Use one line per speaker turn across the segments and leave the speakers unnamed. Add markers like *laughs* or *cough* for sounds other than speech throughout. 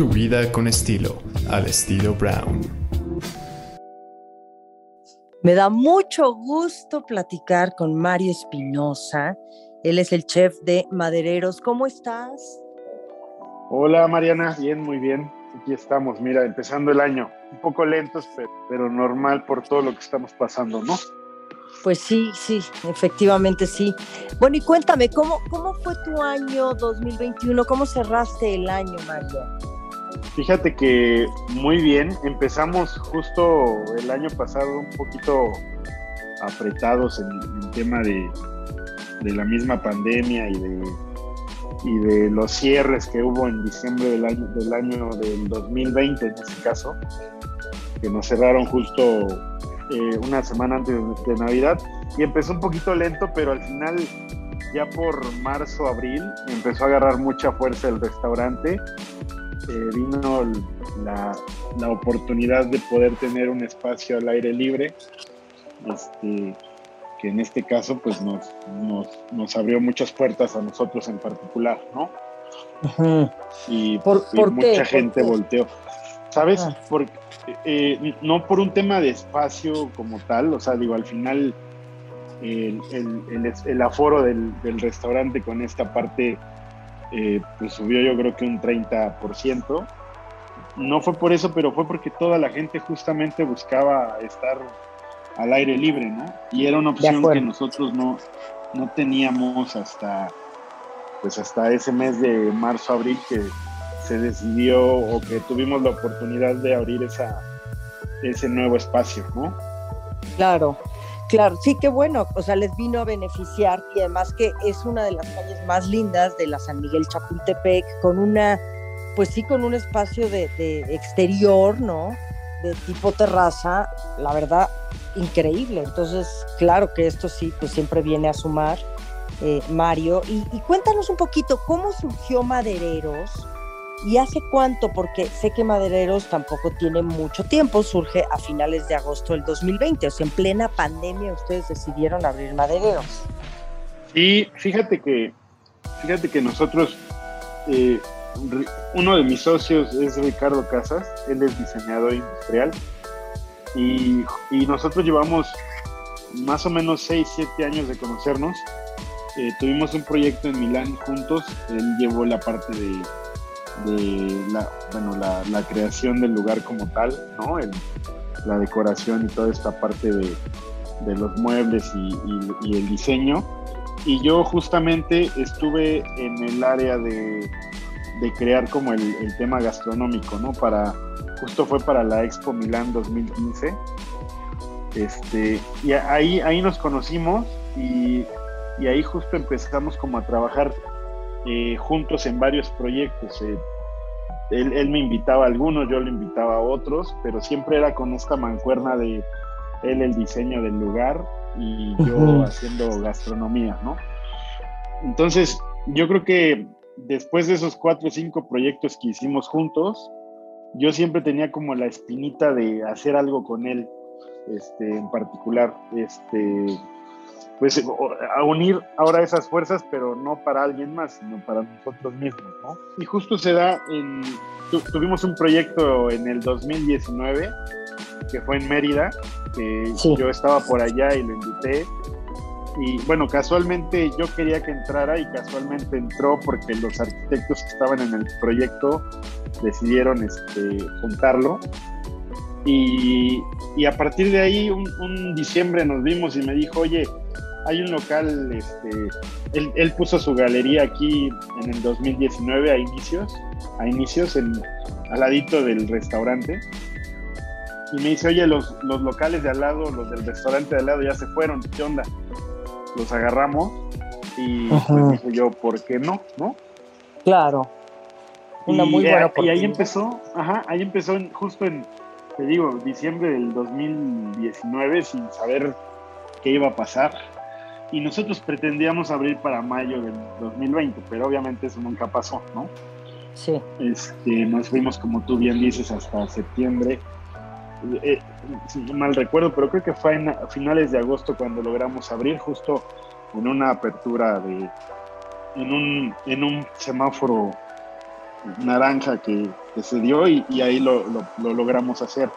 Tu vida con estilo, al estilo Brown.
Me da mucho gusto platicar con Mario Espinosa. Él es el chef de Madereros. ¿Cómo estás?
Hola Mariana, bien, muy bien. Aquí estamos, mira, empezando el año. Un poco lentos, pero, normal por todo lo que estamos pasando, ¿no?
Pues sí, sí, efectivamente sí. Bueno, y cuéntame, ¿cómo, cómo fue tu año 2021? ¿Cómo cerraste el año, Mario?
Fíjate que muy bien, empezamos justo el año pasado un poquito apretados en el tema de, de la misma pandemia y de y de los cierres que hubo en diciembre del año del año del 2020 en ese caso que nos cerraron justo eh, una semana antes de, Navidad. Y empezó un poquito lento pero al final ya por marzo abril empezó a agarrar mucha fuerza el restaurante eh, vino la, la, oportunidad de poder tener un espacio al aire libre este, que en este caso pues nos, nos, abrió muchas puertas a nosotros en particular, ¿no? Y, ¿Por, mucha gente volteó. ¿Sabes? Ah. Eh, no por un tema de espacio como tal, o sea, digo, al final el, el, aforo del, restaurante con esta parte eh, pues subió yo creo que un 30%. No fue por eso, pero fue porque toda la gente justamente buscaba estar al aire libre, ¿no? Y era una opción que nosotros no, no teníamos hasta, pues hasta ese mes de marzo, abril, que se decidió o que tuvimos la oportunidad de abrir esa, ese nuevo espacio, ¿no?
Claro, claro, sí, qué bueno, o sea, les vino a beneficiar y además que es una de las calles más lindas de la San Miguel Chapultepec, con una, pues sí, con un espacio de, de exterior, ¿no? De tipo terraza, la verdad, increíble. Entonces, claro que esto sí, pues siempre viene a sumar, eh, Mario. Y, cuéntanos un poquito, ¿cómo surgió Madereros? ¿Y hace cuánto? Porque sé que Madereros tampoco tiene mucho tiempo, surge a finales de agosto del 2020, o sea, en plena pandemia ustedes decidieron abrir Madereros.
Y fíjate que, fíjate que nosotros, eh, uno de mis socios es Ricardo Casas, él es diseñador industrial y, nosotros llevamos más o menos 6, 7 años de conocernos. Eh, tuvimos un proyecto en Milán juntos. Él llevó la parte de, la, bueno, la, creación del lugar como tal, ¿no? la decoración y toda esta parte de, los muebles y, el diseño. Y yo justamente estuve en el área de, crear como el, el tema gastronómico, ¿no? Para justo fue para la Expo Milán 2015. Este, y ahí, ahí nos conocimos y, ahí justo empezamos como a trabajar eh, juntos en varios proyectos. Eh, él, me invitaba a algunos, yo lo invitaba a otros, pero siempre era con esta mancuerna de él el diseño del lugar y yo haciendo gastronomía, ¿no? Entonces, yo creo que después de esos cuatro o cinco proyectos que hicimos juntos, yo siempre tenía como la espinita de hacer algo con él, este, en particular, este, pues a unir ahora esas fuerzas, pero no para alguien más, sino para nosotros mismos, ¿no? Y justo se da en, tuvimos un proyecto en el 2019 que fue en Mérida, que yo estaba por allá y lo invité. Y bueno, casualmente yo quería que entrara y casualmente entró porque los arquitectos que estaban en el proyecto decidieron este, juntarlo. Y, y, a partir de ahí, un, diciembre nos vimos y me dijo, oye, hay un local, este, él, él, puso su galería aquí en el 2019 a inicios, a inicios, en, al ladito del restaurante. Y me dice, oye, los, los locales de al lado, los del restaurante de al lado ya se fueron, ¿qué onda? Los agarramos y pues dije yo, ¿por qué no? ¿No?
Claro
y, muy Y ahí empezó, ajá, ahí empezó justo en, te digo, diciembre del 2019 sin saber qué iba a pasar. Y nosotros pretendíamos abrir para mayo del 2020, pero obviamente eso nunca pasó, ¿no?
Sí.
Este, nos fuimos, como tú bien dices, hasta septiembre. Eh, mal recuerdo, pero creo que fue a finales de agosto cuando logramos abrir, justo en una apertura de, en un, en un semáforo naranja que, se dio y, ahí lo, logramos hacer.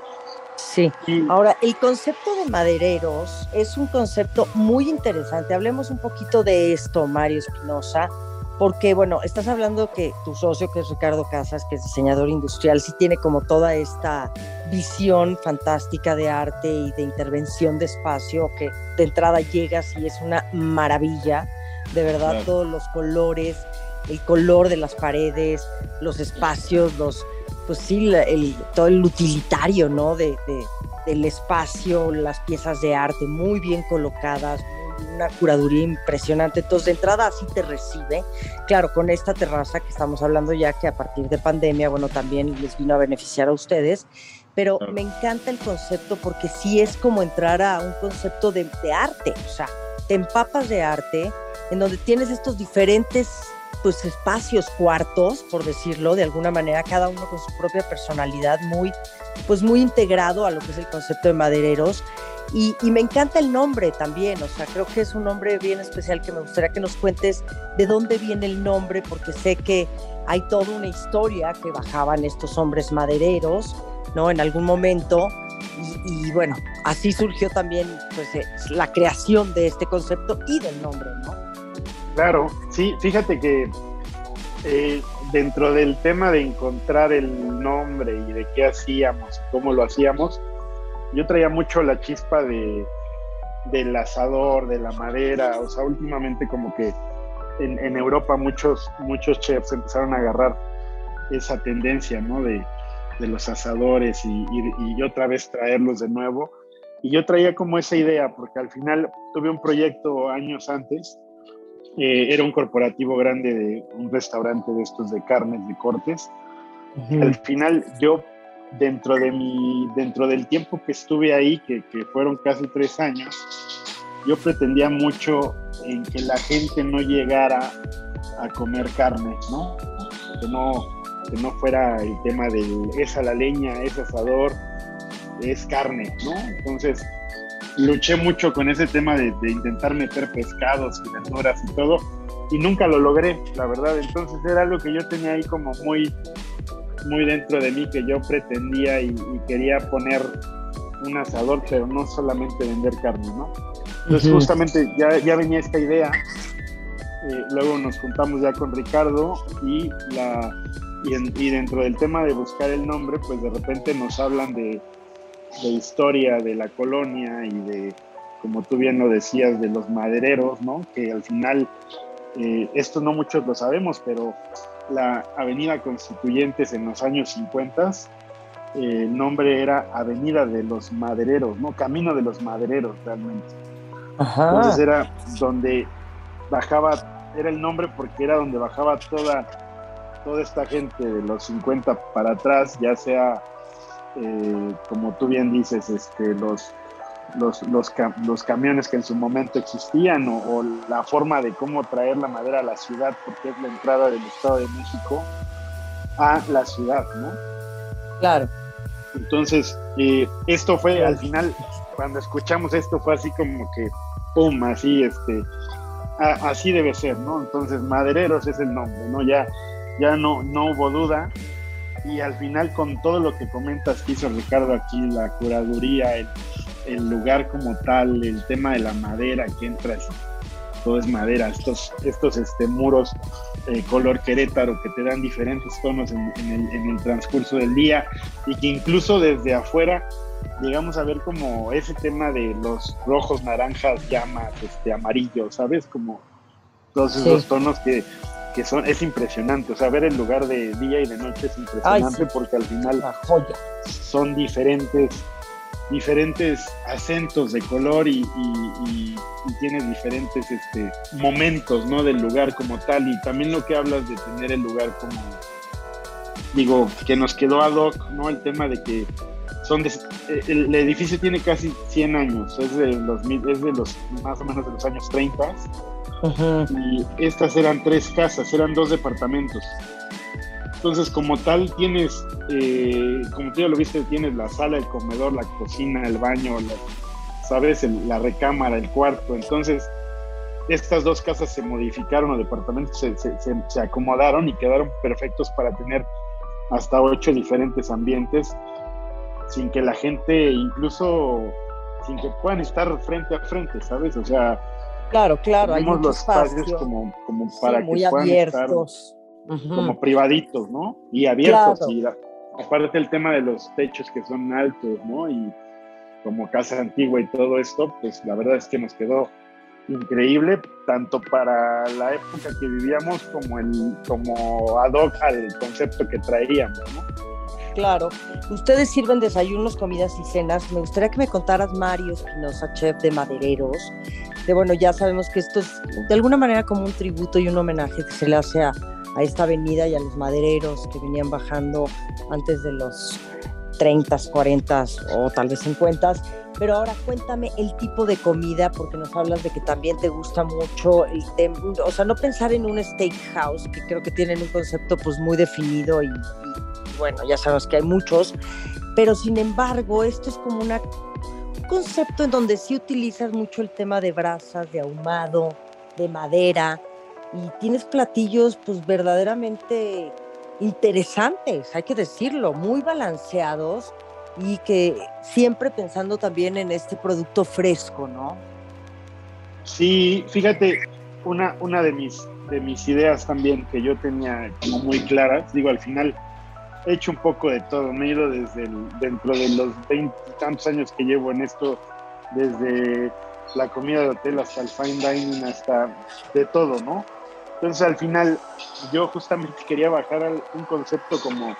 Sí. Ahora, el concepto de madereros es un concepto muy interesante. Hablemos un poquito de esto, Mario Espinosa, porque, bueno, estás hablando que tu socio, que es Ricardo Casas, que es diseñador industrial, sí tiene como toda esta visión fantástica de arte y de intervención de espacio, que de entrada llegas y es una maravilla, de verdad, todos los colores, el color de las paredes, los espacios, los, pues sí, el, todo el utilitario, ¿no? De, del espacio, las piezas de arte muy bien colocadas, una curaduría impresionante. Entonces, de entrada así te recibe. Claro, con esta terraza que estamos hablando ya que a partir de pandemia, bueno, también les vino a beneficiar a ustedes. Pero me encanta el concepto porque sí es como entrar a un concepto de, de arte. O sea, te empapas de arte en donde tienes estos diferentes pues espacios, cuartos, por decirlo de alguna manera, cada uno con su propia personalidad, muy, pues muy integrado a lo que es el concepto de madereros. Y, me encanta el nombre también, o sea, creo que es un nombre bien especial que me gustaría que nos cuentes de dónde viene el nombre, porque sé que hay toda una historia que bajaban estos hombres madereros, ¿no? En algún momento. Y, bueno, así surgió también pues, eh, la creación de este concepto y del nombre, ¿no?
Claro, sí, fíjate que eh, dentro del tema de encontrar el nombre y de qué hacíamos, cómo lo hacíamos, yo traía mucho la chispa de, del asador, de la madera, o sea, últimamente como que en, Europa muchos, muchos chefs empezaron a agarrar esa tendencia, ¿no? De, los asadores y, otra vez traerlos de nuevo. Y yo traía como esa idea, porque al final tuve un proyecto años antes, eh, era un corporativo grande de un restaurante de estos de carnes, de cortes. Al final yo dentro de mi, dentro del tiempo que estuve ahí, que, que, fueron casi tres años, yo pretendía mucho en que la gente no llegara a comer carne, ¿no? Que no, que no fuera el tema de esa la leña, es asador, es carne, ¿no? Entonces luché mucho con ese tema de, de intentar meter pescados y verduras y todo, y nunca lo logré, la verdad. Entonces era algo que yo tenía ahí como muy muy dentro de mí que yo pretendía y, quería poner un asador, pero no solamente vender carne, ¿no? Entonces justamente ya, ya venía esta idea, eh, luego nos juntamos ya con Ricardo y, la, y, dentro del tema de buscar el nombre, pues de repente nos hablan de, de historia de la colonia y de, como tú bien lo decías, de los madereros, ¿no? Que al final, eh, esto no muchos lo sabemos, pero la Avenida Constituyentes en los años 50, eh, el nombre era Avenida de los Madereros, ¿no? Camino de los Madereros realmente. Entonces era donde bajaba, era el nombre porque era donde bajaba toda, toda esta gente de los 50 para atrás, ya sea, eh, como tú bien dices, este, los los, los, camiones que en su momento existían o, la forma de cómo traer la madera a la ciudad, porque es la entrada del Estado de México a la ciudad, ¿no?
Claro.
Entonces, eh, esto fue al final, cuando escuchamos esto, fue así como que, ¡pum! Así, este, así debe ser, ¿no? Entonces, Madereros es el nombre, ¿no? Ya, ya no, no hubo duda. Y al final, con todo lo que comentas que hizo Ricardo aquí, la curaduría, el, el lugar como tal, el tema de la madera que entra, todo es madera, estos, estos este, muros eh, color querétaro que te dan diferentes tonos en, el, transcurso del día y que incluso desde afuera llegamos a ver como ese tema de los rojos, naranjas, llamas, este, amarillo, ¿sabes? Como todos esos tonos que, que, son, es impresionante, o sea, ver el lugar de día y de noche es impresionante porque al final son diferentes diferentes acentos de color y, y, tienes diferentes este, momentos ¿no? del lugar como tal. Y también lo que hablas de tener el lugar como digo que nos quedó ad hoc no el tema de que son el, edificio tiene casi 100 años es de los es de los más o menos de los años 30 y estas eran tres casas eran dos departamentos entonces, como tal, tienes, eh, como tú ya lo viste, tienes la sala, el comedor, la cocina, el baño, ¿sabes? la recámara, el cuarto. Entonces, estas dos casas se modificaron o departamentos se, se, acomodaron y quedaron perfectos para tener hasta ocho diferentes ambientes sin que la gente incluso sin que puedan estar frente a frente, ¿sabes? O sea,
claro, claro,
tenemos los espacios, como, como para que puedan abiertos. estar como privaditos, ¿no? Y abiertos. Y aparte el tema de los techos que son altos, ¿no? Y como casa antigua y todo esto, pues la verdad es que nos quedó increíble, tanto para la época que vivíamos como, el, como ad hoc al concepto que traíamos, ¿no?
Claro. Ustedes sirven desayunos, comidas y cenas. Me gustaría que me contaras, Mario Espinosa, chef de Madereros. De bueno, ya sabemos que esto es de alguna manera como un tributo y un homenaje que se le hace a, a esta avenida y a los madereros que venían bajando antes de los 30, 40 o tal vez 50. Pero ahora cuéntame el tipo de comida, porque nos hablas de que también te gusta mucho el tema, o sea, no pensar en un steakhouse, que creo que tienen un concepto pues muy definido y, bueno, ya sabemos que hay muchos, pero sin embargo, esto es como una, un concepto en donde sí utilizas mucho el tema de brasas, de ahumado, de madera, y tienes platillos pues verdaderamente interesantes, hay que decirlo, muy balanceados y que siempre pensando también en este producto fresco, ¿no?
Sí, fíjate, una, una de, mis, de mis ideas también que yo tenía como muy claras, digo, al final he hecho un poco de todo, me he ido desde dentro de los tantos años que llevo en esto, desde la comida de hotel hasta el fine dining, hasta de todo, ¿no? Entonces al final yo justamente quería bajar un concepto como,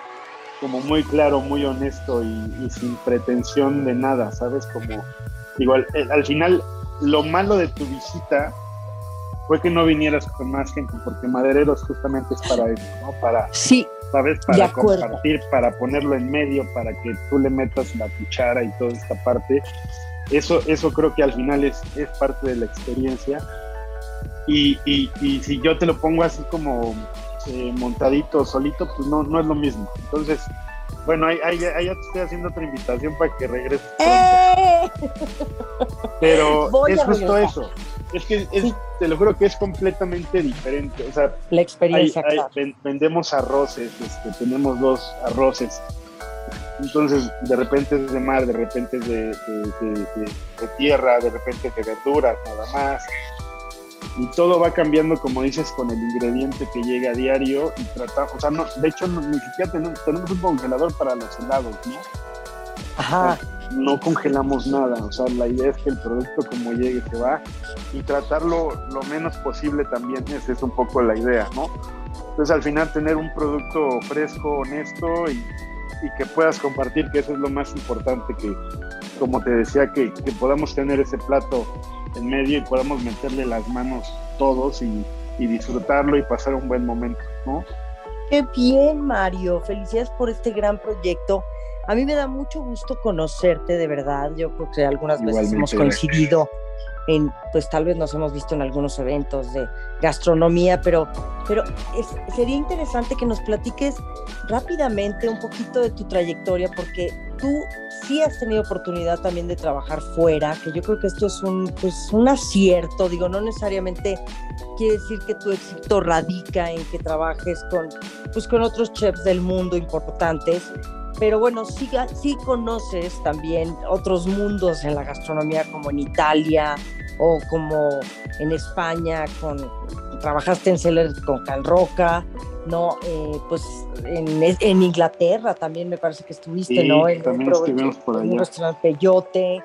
como muy claro, muy honesto y, sin pretensión de nada, ¿sabes? Como, igual, eh, al final lo malo de tu visita fue que no vinieras con más gente, porque Madereros justamente es para eso, ¿no? Para,
sí,
¿sabes? Para compartir, para ponerlo en medio, para que tú le metas la cuchara y toda esta parte. Eso, eso creo que al final es, es parte de la experiencia y, y, si yo te lo pongo así como eh, montadito, solito, pues no, no es lo mismo. Entonces, bueno, ahí, ahí, ya te estoy haciendo otra invitación para que regreses. ¡Eh! Pero es justo eso. Es que te lo juro que es completamente diferente. O sea,
la experiencia.
vendemos arroces, este, tenemos dos arroces. Entonces, de repente es de mar, de repente es de, de tierra, de repente es de verduras, nada más y todo va cambiando, como dices, con el ingrediente que llega a diario y tratamos, o sea, no, de hecho, ni siquiera tenemos, un congelador para los helados, ¿no?
Ajá.
No congelamos nada, o sea, la idea es que el producto como llegue se va y tratarlo lo menos posible también, esa es un poco la idea, ¿no? Entonces al final tener un producto fresco, honesto y, y que puedas compartir, que eso es lo más importante, que como te decía, que, que podamos tener ese plato en medio y podamos meterle las manos todos y, disfrutarlo y pasar un buen momento, ¿no?
Qué bien, Mario. Felicidades por este gran proyecto. A mí me da mucho gusto conocerte, de verdad. Yo creo que algunas veces hemos coincidido en, pues tal vez nos hemos visto en algunos eventos de gastronomía, pero, pero sería interesante que nos platiques rápidamente un poquito de tu trayectoria, porque tú sí has tenido oportunidad también de trabajar fuera, que yo creo que esto es un, pues, un acierto, digo, no necesariamente quiere decir que tu éxito radica en que trabajes con, pues, con otros chefs del mundo importantes, pero bueno, sí, sí conoces también otros mundos en la gastronomía como en Italia o como en España, con, trabajaste en Celler con Can Roca, ¿no? Eh, pues en, en, Inglaterra también me parece que estuviste, ¿no?
En también estuvimos por allá. En
un restaurante Peyote,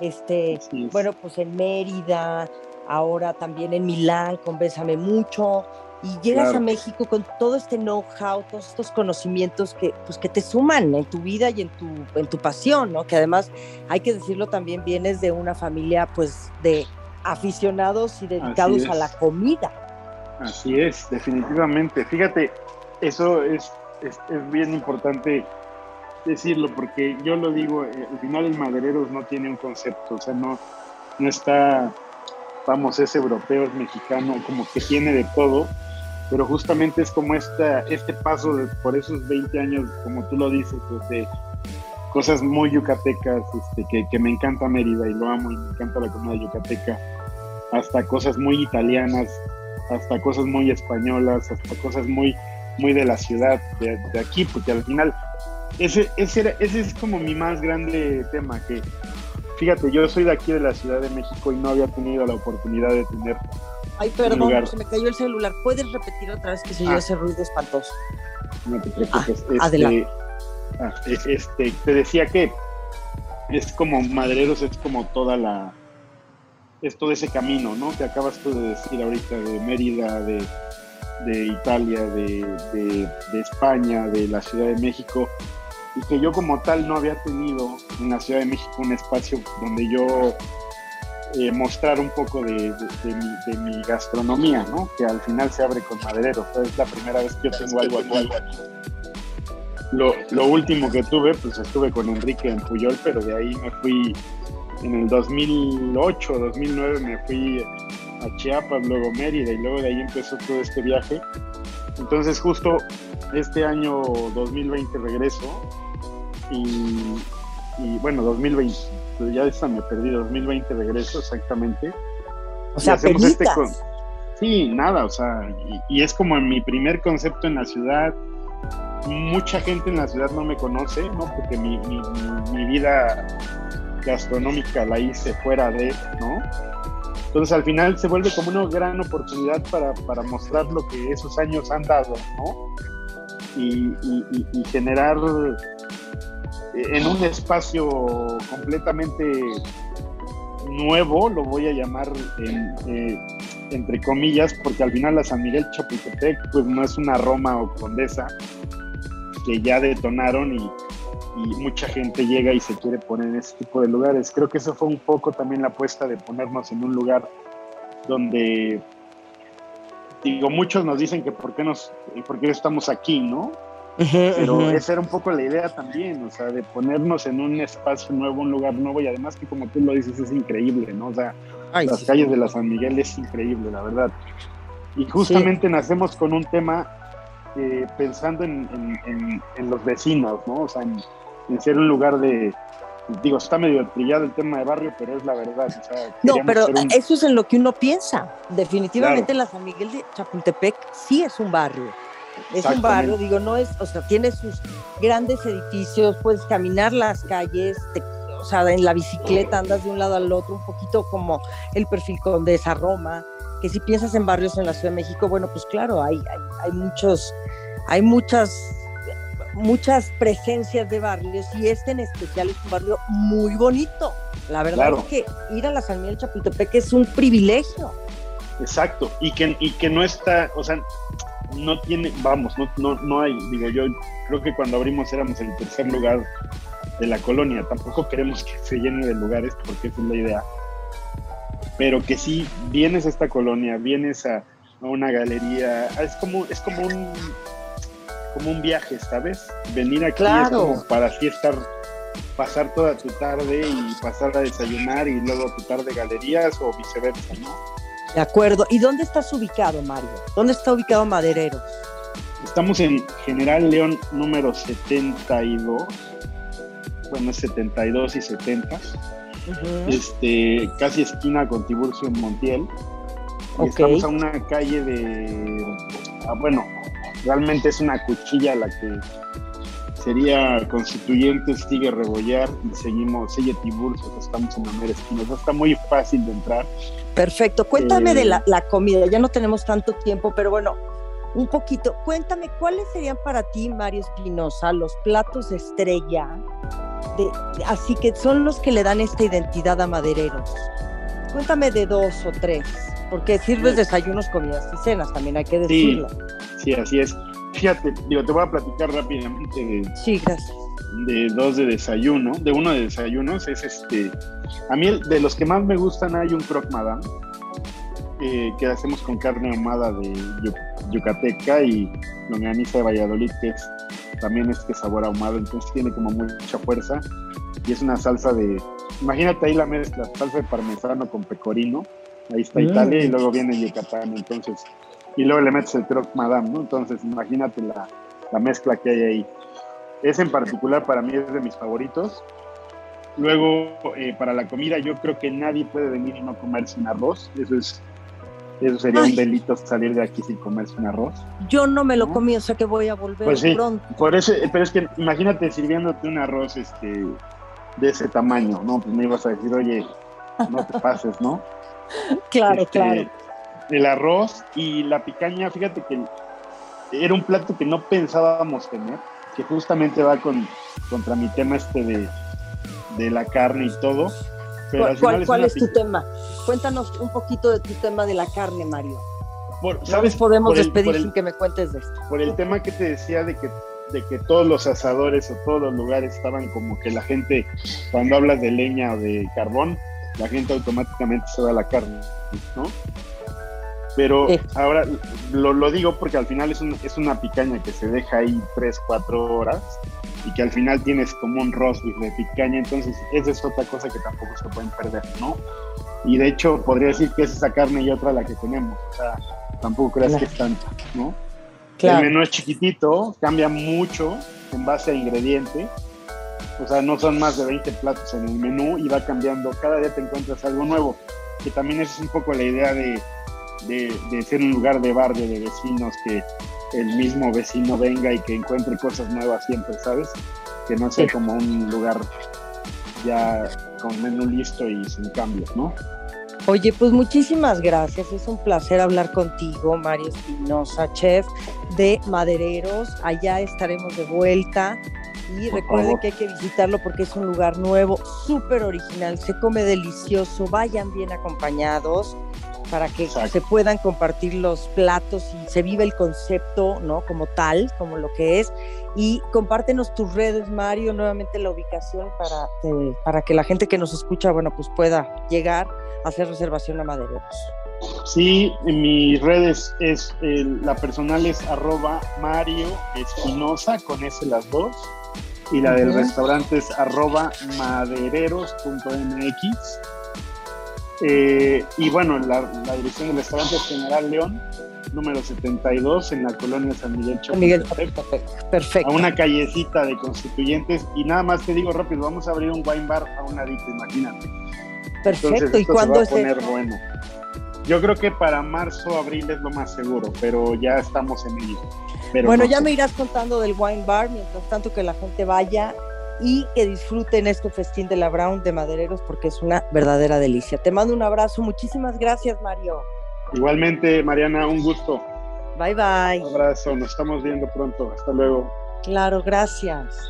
este, bueno, pues en Mérida, ahora también en Milán con Bésame Mucho, y llegas a México con todo este know-how, todos estos conocimientos que, pues, que te suman en tu vida y en tu, en tu pasión, ¿no? Que además, hay que decirlo también, vienes de una familia, pues, de aficionados y dedicados a la comida.
Así es, definitivamente. Fíjate, eso es, es, bien importante decirlo, porque yo lo digo, eh, al final el madereros no tiene un concepto, o sea, no, no está, vamos, es europeo, es mexicano, como que tiene de todo, pero justamente es como esta, este paso por esos 20 años, como tú lo dices, de cosas muy yucatecas, este, que, que, me encanta Mérida y lo amo y me encanta la comida yucateca. hasta cosas muy italianas, hasta cosas muy españolas, hasta cosas muy, muy de la ciudad, de, aquí, porque al final ese, ese, ese es como mi más grande tema, que fíjate, yo soy de aquí de la Ciudad de México y no había tenido la oportunidad de tener
Ay, perdón, se me cayó el celular. ¿Puedes repetir otra vez que se oyó ah. ese ruido espantoso?
No te preocupes. Ah, este, ah, este, te decía que es como Madereros, es como toda la. Es todo ese camino, ¿no? Que acabas tú de decir ahorita de Mérida, de, de Italia, de, de, de España, de la Ciudad de México y que yo como tal no había tenido en la Ciudad de México un espacio donde yo eh, mostrar un poco de, mi, gastronomía, ¿no? Que al final se abre con maderero. es la primera vez que tengo algo aquí. Lo, lo, último que tuve, pues estuve con Enrique en Puyol, pero de ahí me fui en el 2008, 2009 me fui a Chiapas, luego Mérida y luego de ahí empezó todo este viaje. Entonces justo este año 2020 regreso y, y bueno, 2020 ya esta me perdí, 2020 regreso exactamente.
O sea, este
Sí, nada, o sea, y, es como en mi primer concepto en la ciudad. Mucha gente en la ciudad no me conoce, ¿no? Porque mi, mi, vida gastronómica la hice fuera de, ¿no? Entonces al final se vuelve como una gran oportunidad para, para mostrar lo que esos años han dado, ¿no? Y, y, y generar en un espacio completamente nuevo, lo voy a llamar eh, entre comillas, porque al final la San Miguel Chapultepec pues no es una Roma o Condesa que ya detonaron y, mucha gente llega y se quiere poner en ese tipo de lugares. Creo que eso fue un poco también la apuesta de ponernos en un lugar donde, digo, muchos nos dicen que por qué, nos, por qué estamos aquí, ¿no? Pero esa era un poco la idea también, o sea, de ponernos en un espacio nuevo, un lugar nuevo y además que como tú lo dices es increíble, ¿no? O sea, las calles de la San Miguel es increíble, la verdad. Y justamente nacemos con un tema eh, pensando en, los vecinos, ¿no? O sea, en, ser un lugar de, digo, está medio trillado el tema de barrio, pero es la verdad.
no, pero eso es en lo que uno piensa. Definitivamente la San Miguel de Chapultepec sí es un barrio. Es un barrio, digo, no es, o sea, tiene sus grandes edificios, puedes caminar las calles, o sea, en la bicicleta andas de un lado al otro, un poquito como el perfil de esa Roma, que si piensas en barrios en la Ciudad de México, bueno, pues claro, hay, hay, muchos, hay muchas, muchas presencias de barrios y este en especial es un barrio muy bonito. La verdad es que ir a la San Miguel Chapultepec es un privilegio.
Exacto, y que, y que no está, o sea, no tiene, vamos, no, no, no hay, digo yo, creo que cuando abrimos éramos el tercer lugar de la colonia, tampoco queremos que se llene de lugares porque esa es la idea, pero que si vienes a esta colonia, vienes a, una galería, es como, es como un como un viaje, ¿sabes? Venir aquí es como para así estar, pasar toda tu tarde y pasar a desayunar y luego tu tarde galerías o viceversa, ¿no?
De acuerdo. ¿Y dónde estás ubicado, Mario? ¿Dónde está ubicado Madereros?
Estamos en General León número 72. Bueno, es 72 y 70. este, casi esquina con Tiburcio en Montiel. Estamos a una calle de. Ah, bueno, realmente es una cuchilla la que sería Constituyente, sigue Rebollar y seguimos, sigue Tiburcio, estamos en la mera esquina. está muy fácil de entrar.
Perfecto. Cuéntame de la, comida. Ya no tenemos tanto tiempo, pero bueno, un poquito. Cuéntame, ¿cuáles serían para ti, Mario Espinosa, los platos estrella? De, así que son los que le dan esta identidad a madereros. Cuéntame de dos o tres, porque sirves desayunos, comidas y cenas, también hay que decirlo.
Sí, así es. Fíjate, digo, te voy a platicar rápidamente de,
sí, gracias.
de dos de desayuno, de uno de desayunos, es este, a mí de los que más me gustan hay un croque madame, eh, que hacemos con carne ahumada de yucateca y longaniza de Valladolid, que es también este sabor ahumado, entonces tiene como mucha fuerza y es una salsa de, imagínate ahí la mezcla, salsa de parmesano con pecorino, ahí está Italia y luego viene Yucatán, entonces y luego le metes el croque madame, ¿no? Entonces, imagínate la, la, mezcla que hay ahí. Ese en particular para mí es de mis favoritos. Luego, eh, para la comida, yo creo que nadie puede venir y no comerse un arroz. Eso es eso sería un delito salir de aquí sin comerse un arroz.
Yo no me lo comí, o sea que voy a volver
pues sí,
pronto.
Por eso, pero es que imagínate sirviéndote un arroz este, de ese tamaño, ¿no? Pues me ibas a decir, oye, no te *laughs* pases, ¿no?
claro, este, claro.
El arroz y la picaña, fíjate que era un plato que no pensábamos tener, que justamente va con, contra mi tema este de, de la carne y todo
¿Cuál, es, tu tema? Cuéntanos un poquito de tu tema de la carne, Mario.
¿Sabes?
podemos despedir sin que me cuentes de esto.
Por el tema que te decía de que, de que todos los asadores o todos los lugares estaban como que la gente, cuando hablas de leña o de carbón, la gente automáticamente se va a la carne, ¿no? Pero ahora lo, lo, digo porque al final es, es una picaña que se deja ahí 3, 4 horas y que al final tienes como un roast de picaña, entonces esa es otra cosa que tampoco se pueden perder, ¿no? Y de hecho podría decir que es esa carne y otra la que tenemos, o sea, tampoco creas que es tanta, ¿no? El menú es chiquitito, cambia mucho en base a ingredientes, o sea, no son más de 20 platos en el menú y va cambiando, cada día te encuentras algo nuevo, que también esa es un poco la idea de, de, de ser un lugar de barrio, de vecinos que el mismo vecino venga y que encuentre cosas nuevas siempre, ¿sabes? Que no sea como un lugar ya con menú listo y sin cambios, ¿no?
Oye, pues muchísimas gracias. Es un placer hablar contigo, Mario Espinosa, chef de Madereros. Allá estaremos de vuelta. Y recuerden que hay que visitarlo porque es un lugar nuevo, súper original, se come delicioso, vayan bien acompañados para que se puedan compartir los platos y se vive el concepto, ¿no? Como tal, como lo que es. Y compártenos tus redes, Mario, nuevamente la ubicación para, eh, para que la gente que nos escucha, bueno, pues pueda llegar a hacer reservación a Madereros.
Sí, en mis redes es, la personal es arroba Mario Espinosa, con ese las dos, y la del restaurante es arroba madereros.mx eh, y bueno, la, dirección del restaurante es General León, número 72, en la colonia San Miguel
Chapultepec. Perfecto.
A una callecita de constituyentes. Y nada más te digo rápido, vamos a abrir un wine bar a un ladito, imagínate.
Perfecto. ¿Y cuándo
es poner bueno. Yo creo que para marzo, abril es lo más seguro, pero ya estamos en ello.
bueno, ya me irás contando del wine bar, mientras tanto que la gente vaya y que disfruten este festín de la Brown de Madereros porque es una verdadera delicia. Te mando un abrazo. Muchísimas gracias, Mario.
Igualmente, Mariana, un gusto.
Bye bye.
Un abrazo, nos estamos viendo pronto. Hasta luego.
Claro, gracias.